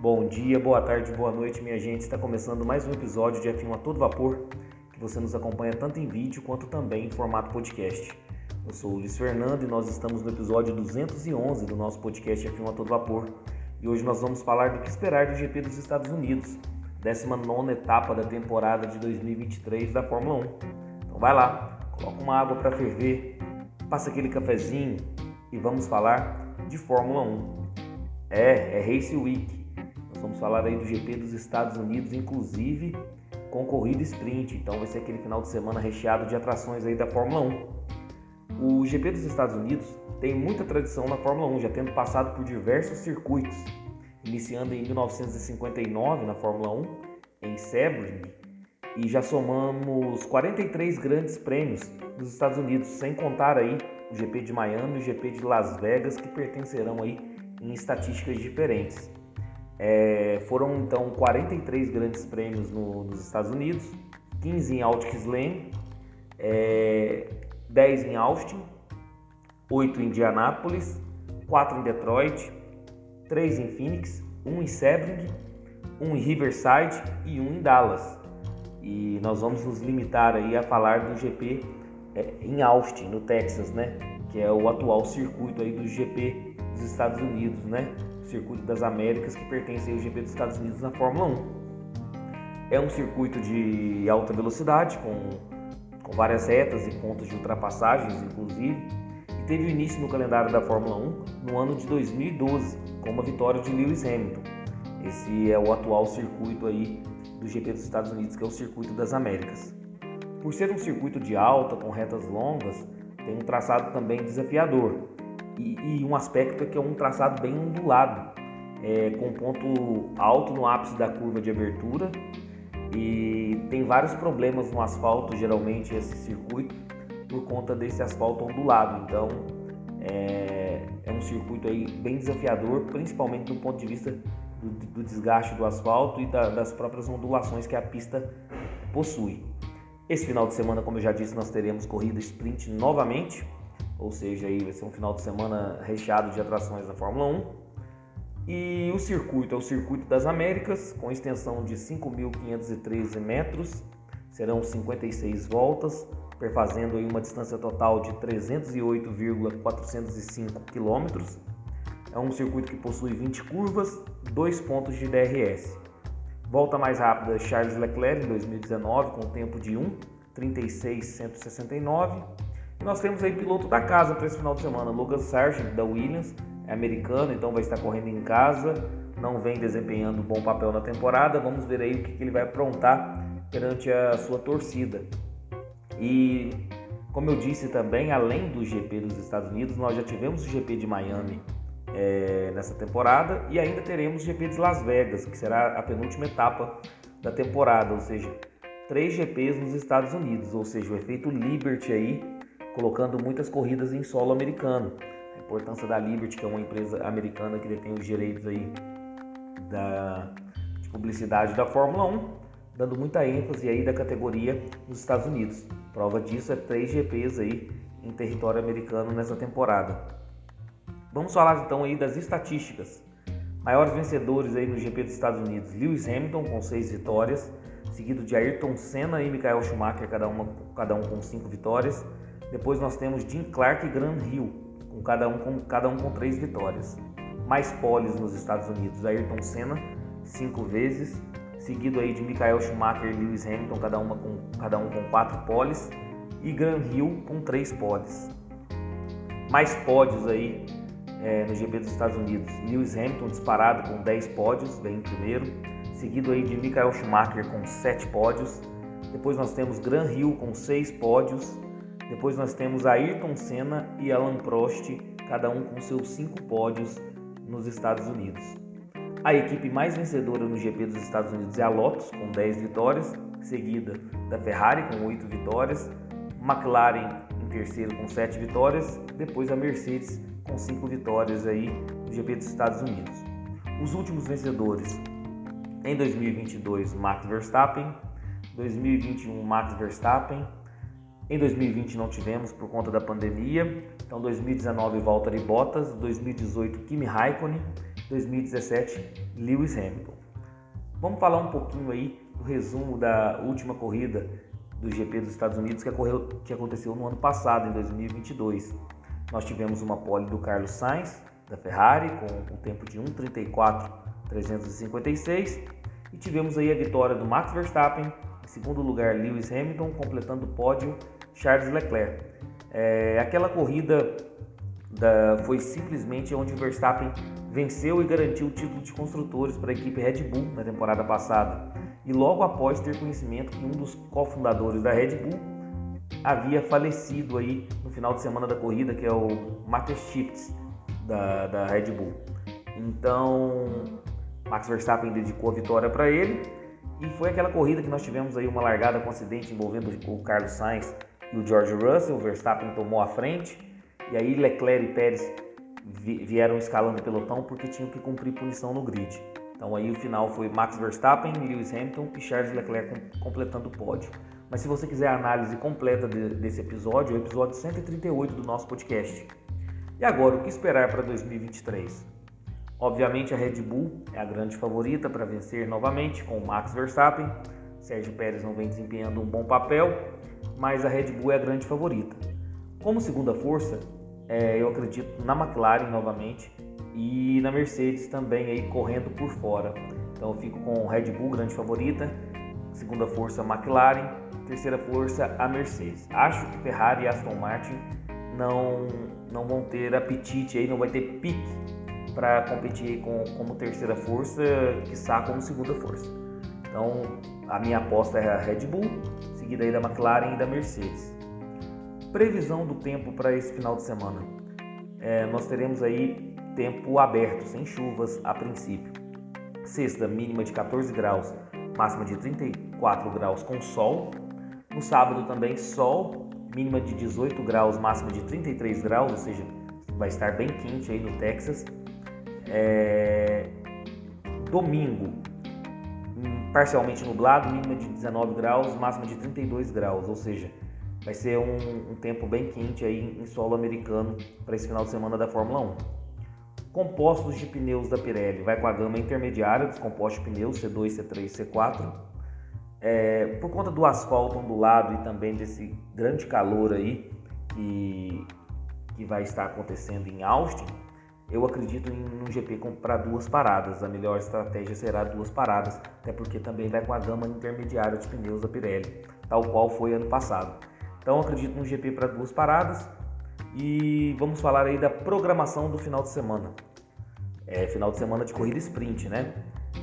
Bom dia, boa tarde, boa noite, minha gente. Está começando mais um episódio de F1 a todo vapor, que você nos acompanha tanto em vídeo quanto também em formato podcast. Eu sou o Luiz Fernando e nós estamos no episódio 211 do nosso podcast F1 a todo vapor. E hoje nós vamos falar do que esperar do GP dos Estados Unidos, 19 etapa da temporada de 2023 da Fórmula 1. Então vai lá, coloca uma água para ferver, passa aquele cafezinho e vamos falar de Fórmula 1. É, é Race Week. Falar aí do GP dos Estados Unidos, inclusive com corrida sprint. Então vai ser aquele final de semana recheado de atrações aí da Fórmula 1. O GP dos Estados Unidos tem muita tradição na Fórmula 1, já tendo passado por diversos circuitos, iniciando em 1959 na Fórmula 1 em Sebring e já somamos 43 grandes prêmios nos Estados Unidos, sem contar aí o GP de Miami e o GP de Las Vegas que pertencerão aí em estatísticas diferentes. É, foram então 43 grandes prêmios no, nos Estados Unidos, 15 em Lane, é, 10 em Austin, 8 em Indianápolis, 4 em Detroit, 3 em Phoenix, 1 em Sebring, 1 em Riverside e 1 em Dallas. E nós vamos nos limitar aí a falar do GP é, em Austin, no Texas, né? Que é o atual circuito aí do GP dos Estados Unidos, né? Circuito das Américas que pertence ao GP dos Estados Unidos na Fórmula 1. É um circuito de alta velocidade, com, com várias retas e pontos de ultrapassagens, inclusive, e teve início no calendário da Fórmula 1 no ano de 2012, com uma vitória de Lewis Hamilton. Esse é o atual circuito aí do GP dos Estados Unidos, que é o circuito das Américas. Por ser um circuito de alta, com retas longas, tem um traçado também desafiador, e, um aspecto é que é um traçado bem ondulado, é, com ponto alto no ápice da curva de abertura e tem vários problemas no asfalto, geralmente esse circuito, por conta desse asfalto ondulado. Então é, é um circuito aí bem desafiador, principalmente do ponto de vista do, do desgaste do asfalto e da, das próprias ondulações que a pista possui. Esse final de semana, como eu já disse, nós teremos corrida sprint novamente ou seja, aí vai ser um final de semana recheado de atrações na Fórmula 1. E o circuito é o Circuito das Américas, com extensão de 5.513 metros, serão 56 voltas, perfazendo aí uma distância total de 308,405 quilômetros. É um circuito que possui 20 curvas, 2 pontos de DRS. Volta mais rápida Charles Leclerc em 2019 com tempo de 1:36.169 e nós temos aí piloto da casa para esse final de semana, Logan Sargent da Williams, é americano, então vai estar correndo em casa, não vem desempenhando um bom papel na temporada. Vamos ver aí o que, que ele vai aprontar perante a sua torcida. E como eu disse também, além do GP dos Estados Unidos, nós já tivemos o GP de Miami é, nessa temporada. E ainda teremos o GP de Las Vegas, que será a penúltima etapa da temporada, ou seja, três GPs nos Estados Unidos, ou seja, o efeito Liberty aí colocando muitas corridas em solo americano. A importância da Liberty, que é uma empresa americana que detém os direitos aí da, de publicidade da Fórmula 1, dando muita ênfase aí da categoria nos Estados Unidos. Prova disso é três GPs aí em território americano nessa temporada. Vamos falar então aí das estatísticas. Maiores vencedores aí no GP dos Estados Unidos: Lewis Hamilton com seis vitórias, seguido de Ayrton Senna e Michael Schumacher, cada, uma, cada um com cinco vitórias. Depois nós temos Jim Clark e Graham Hill, com cada um com, cada um com três vitórias. Mais poles nos Estados Unidos, Ayrton Senna, cinco vezes, seguido aí de Michael Schumacher e Lewis Hamilton, cada, uma com, cada um com quatro poles, e Graham Hill com três poles. Mais pódios aí é, no GP dos Estados Unidos. Lewis Hamilton disparado com 10 pódios, vem em primeiro, seguido aí de Michael Schumacher com 7 pódios. Depois nós temos Graham Hill com 6 pódios, depois nós temos Ayrton Senna e Alan Prost, cada um com seus cinco pódios nos Estados Unidos. A equipe mais vencedora no GP dos Estados Unidos é a Lotus, com 10 vitórias, seguida da Ferrari, com 8 vitórias, McLaren em terceiro com 7 vitórias, depois a Mercedes com 5 vitórias aí no GP dos Estados Unidos. Os últimos vencedores em 2022, Max Verstappen, 2021, Max Verstappen, em 2020 não tivemos por conta da pandemia. Então 2019 volta de Bottas, 2018 Kimi Raikkonen 2017 Lewis Hamilton. Vamos falar um pouquinho aí do resumo da última corrida do GP dos Estados Unidos que, ocorreu, que aconteceu no ano passado, em 2022. Nós tivemos uma pole do Carlos Sainz, da Ferrari, com um tempo de 1:34.356 e tivemos aí a vitória do Max Verstappen, em segundo lugar Lewis Hamilton, completando o pódio Charles Leclerc. É, aquela corrida da, foi simplesmente onde Verstappen venceu e garantiu o título de construtores para a equipe Red Bull na temporada passada. E logo após ter conhecimento que um dos cofundadores da Red Bull havia falecido aí no final de semana da corrida, que é o Matheus Chips da, da Red Bull. Então, Max Verstappen dedicou a vitória para ele e foi aquela corrida que nós tivemos aí uma largada com acidente envolvendo o Carlos Sainz o George Russell. O Verstappen tomou a frente e aí Leclerc e Pérez vieram escalando o pelotão porque tinham que cumprir punição no grid. Então aí o final foi Max Verstappen, Lewis Hamilton e Charles Leclerc completando o pódio. Mas se você quiser a análise completa de, desse episódio, é o episódio 138 do nosso podcast. E agora, o que esperar para 2023? Obviamente a Red Bull é a grande favorita para vencer novamente com o Max Verstappen. Sérgio Pérez não vem desempenhando um bom papel, mas a Red Bull é a grande favorita. Como segunda força, é, eu acredito na McLaren novamente e na Mercedes também aí correndo por fora. Então eu fico com Red Bull grande favorita, segunda força McLaren, terceira força a Mercedes. Acho que Ferrari e Aston Martin não não vão ter apetite aí, não vai ter pique para competir com, como terceira força, que está como segunda força. Então a minha aposta é a Red Bull, seguida aí da McLaren e da Mercedes. Previsão do tempo para esse final de semana. É, nós teremos aí tempo aberto, sem chuvas a princípio. Sexta, mínima de 14 graus, máxima de 34 graus com sol. No sábado também sol, mínima de 18 graus, máxima de 33 graus, ou seja, vai estar bem quente aí no Texas. É... Domingo, parcialmente nublado, mínima de 19 graus, máxima de 32 graus, ou seja, vai ser um, um tempo bem quente aí em solo americano para esse final de semana da Fórmula 1. Compostos de pneus da Pirelli, vai com a gama intermediária dos compostos de pneus C2, C3, C4. É, por conta do asfalto ondulado e também desse grande calor aí que, que vai estar acontecendo em Austin, eu acredito em um GP para duas paradas. A melhor estratégia será duas paradas, até porque também vai com a gama intermediária de pneus da Pirelli, tal qual foi ano passado. Então acredito num GP para duas paradas e vamos falar aí da programação do final de semana. É final de semana de corrida sprint, né?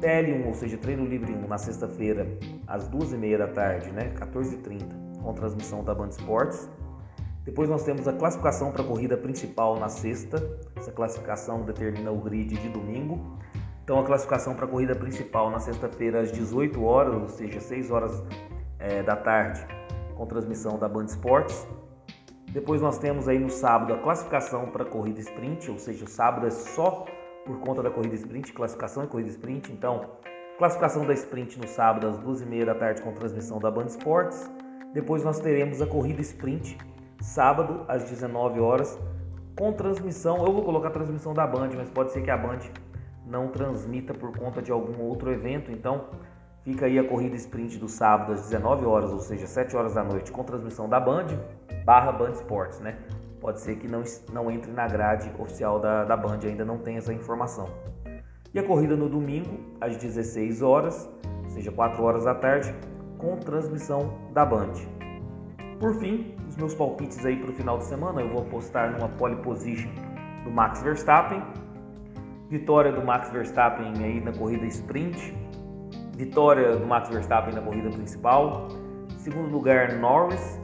TL1, ou seja, treino livre 1 na sexta-feira às 2h30 da tarde, né? 14h30, com transmissão da Band Esportes. Depois nós temos a classificação para a corrida principal na sexta. Essa classificação determina o grid de domingo. Então a classificação para a corrida principal na sexta-feira às 18 horas, ou seja, 6 horas é, da tarde, com transmissão da Band Esportes. Depois nós temos aí no sábado a classificação para a corrida sprint, ou seja, o sábado é só por conta da corrida sprint, classificação e corrida sprint. Então, classificação da sprint no sábado às 2h30 da tarde com transmissão da Band Esportes. Depois nós teremos a corrida sprint sábado às 19 horas com transmissão. Eu vou colocar a transmissão da Band, mas pode ser que a Band não transmita por conta de algum outro evento. Então, fica aí a corrida sprint do sábado às 19 horas, ou seja, 7 horas da noite, com transmissão da Band barra Band Sports, né? Pode ser que não, não entre na grade oficial da, da Band, ainda não tem essa informação. E a corrida no domingo, às 16 horas, ou seja, 4 horas da tarde, com transmissão da Band. Por fim, os meus palpites aí para o final de semana, eu vou apostar numa pole position do Max Verstappen, vitória do Max Verstappen aí na corrida sprint, vitória do Max Verstappen na corrida principal, segundo lugar Norris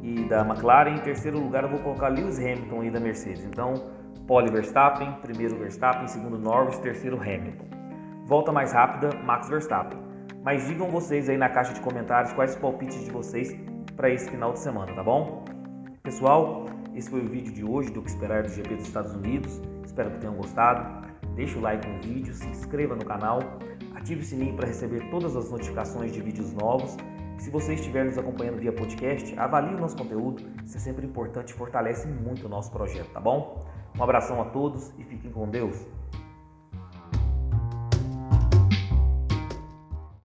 e da McLaren, em terceiro lugar eu vou colocar Lewis Hamilton aí da Mercedes. Então, pole Verstappen, primeiro Verstappen, segundo Norris, terceiro Hamilton. Volta mais rápida, Max Verstappen. Mas digam vocês aí na caixa de comentários quais palpites de vocês para esse final de semana, tá bom? Pessoal, esse foi o vídeo de hoje do que esperar do GP dos Estados Unidos. Espero que tenham gostado. Deixe o like no vídeo, se inscreva no canal, ative o sininho para receber todas as notificações de vídeos novos. Se você estiver nos acompanhando via podcast, avalie o nosso conteúdo, isso é sempre importante e fortalece muito o nosso projeto, tá bom? Um abração a todos e fiquem com Deus.